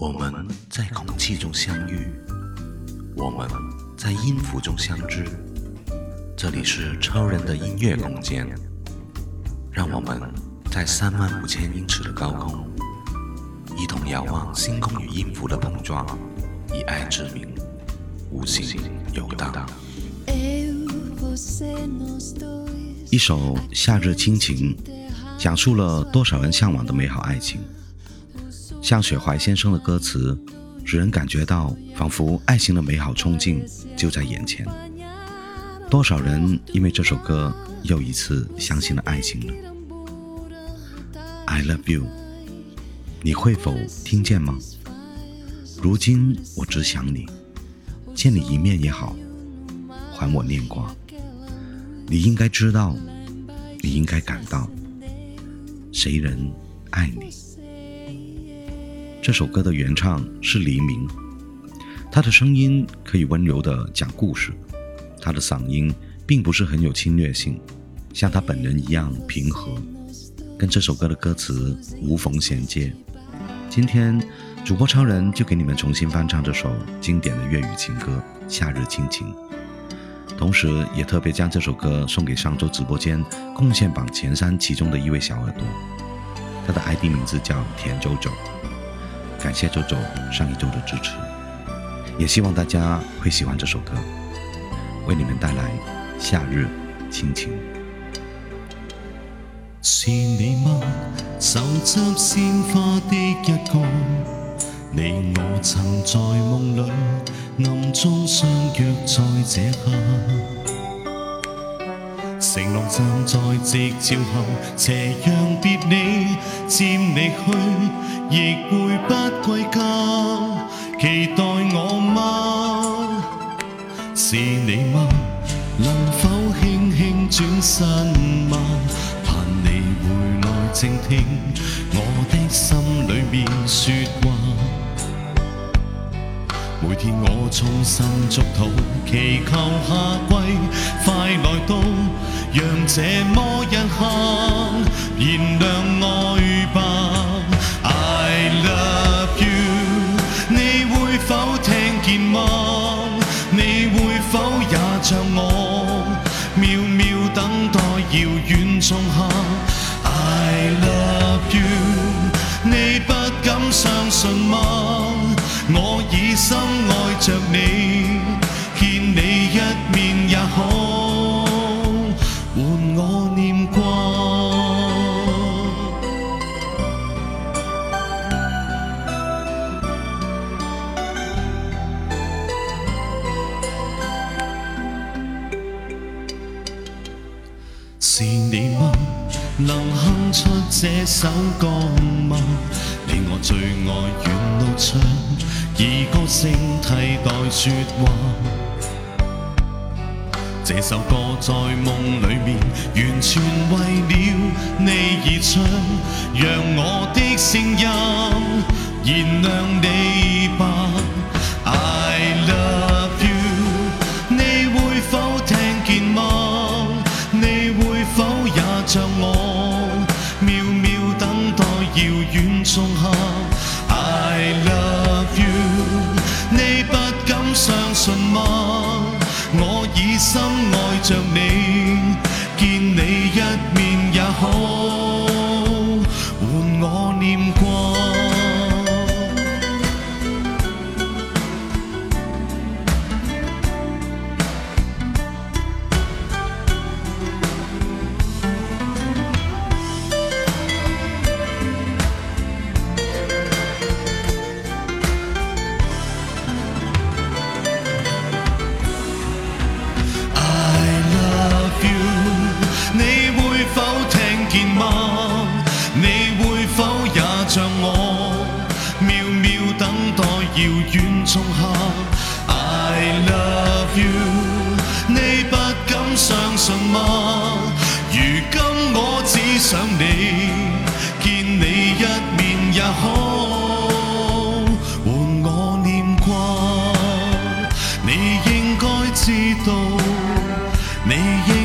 我们在空气中相遇，我们在音符中相知。这里是超人的音乐空间，让我们在三万五千英尺的高空，一同遥望星空与音符的碰撞，以爱之名，无形游荡。一首《夏日亲情》，讲述了多少人向往的美好爱情。像雪怀先生的歌词，使人感觉到仿佛爱情的美好憧憬就在眼前。多少人因为这首歌又一次相信了爱情呢？I love you，你会否听见吗？如今我只想你，见你一面也好，还我念挂。你应该知道，你应该感到，谁人爱你？这首歌的原唱是黎明，他的声音可以温柔地讲故事，他的嗓音并不是很有侵略性，像他本人一样平和，跟这首歌的歌词无缝衔接。今天主播超人就给你们重新翻唱这首经典的粤语情歌《夏日亲情》，同时也特别将这首歌送给上周直播间贡献榜前三其中的一位小耳朵，他的 ID 名字叫田周周。感谢周周上一周的支持，也希望大家会喜欢这首歌，为你们带来夏日亲情。是你吗？手执鲜花的一个，你我曾在梦里暗中相约在这刻。承诺站在夕照后，斜阳别你，渐离去，亦会不归家。期待我吗？是你吗？能否轻轻转身吗？盼你回来静听我的心里面说。每天我衷心祝祷，祈求夏季快来到。让这么一刻燃亮爱吧，I love you，你会否听见吗？你会否也像我，渺渺等待遥远仲夏是你吗？能哼出这首歌吗？你我最爱沿路唱，以歌声替代说话。这首歌在梦里面，完全为了你而唱，让我的声音燃亮你吧。I love you，你会否听远仲像我，渺渺等待遥远仲夏？I love you，你不敢相信吗？如今我只想你，见你一面也好，換我念挂。你应该知道，你。